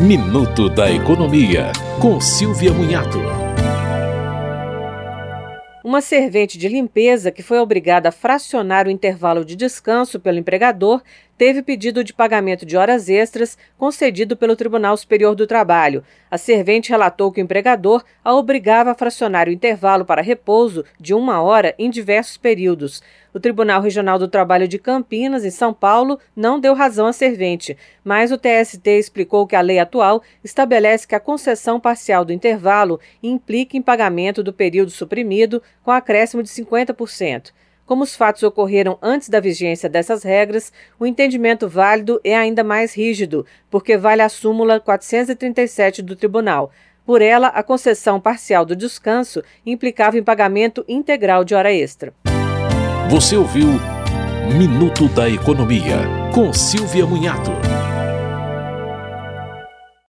Minuto da Economia, com Silvia Munhato. Uma servente de limpeza que foi obrigada a fracionar o intervalo de descanso pelo empregador teve pedido de pagamento de horas extras concedido pelo Tribunal Superior do Trabalho. A servente relatou que o empregador a obrigava a fracionar o intervalo para repouso de uma hora em diversos períodos. O Tribunal Regional do Trabalho de Campinas, em São Paulo, não deu razão à servente, mas o TST explicou que a lei atual estabelece que a concessão parcial do intervalo implica em pagamento do período suprimido com acréscimo de 50%. Como os fatos ocorreram antes da vigência dessas regras, o entendimento válido é ainda mais rígido, porque vale a súmula 437 do Tribunal. Por ela, a concessão parcial do descanso implicava em pagamento integral de hora extra. Você ouviu Minuto da Economia, com Silvia Munhato.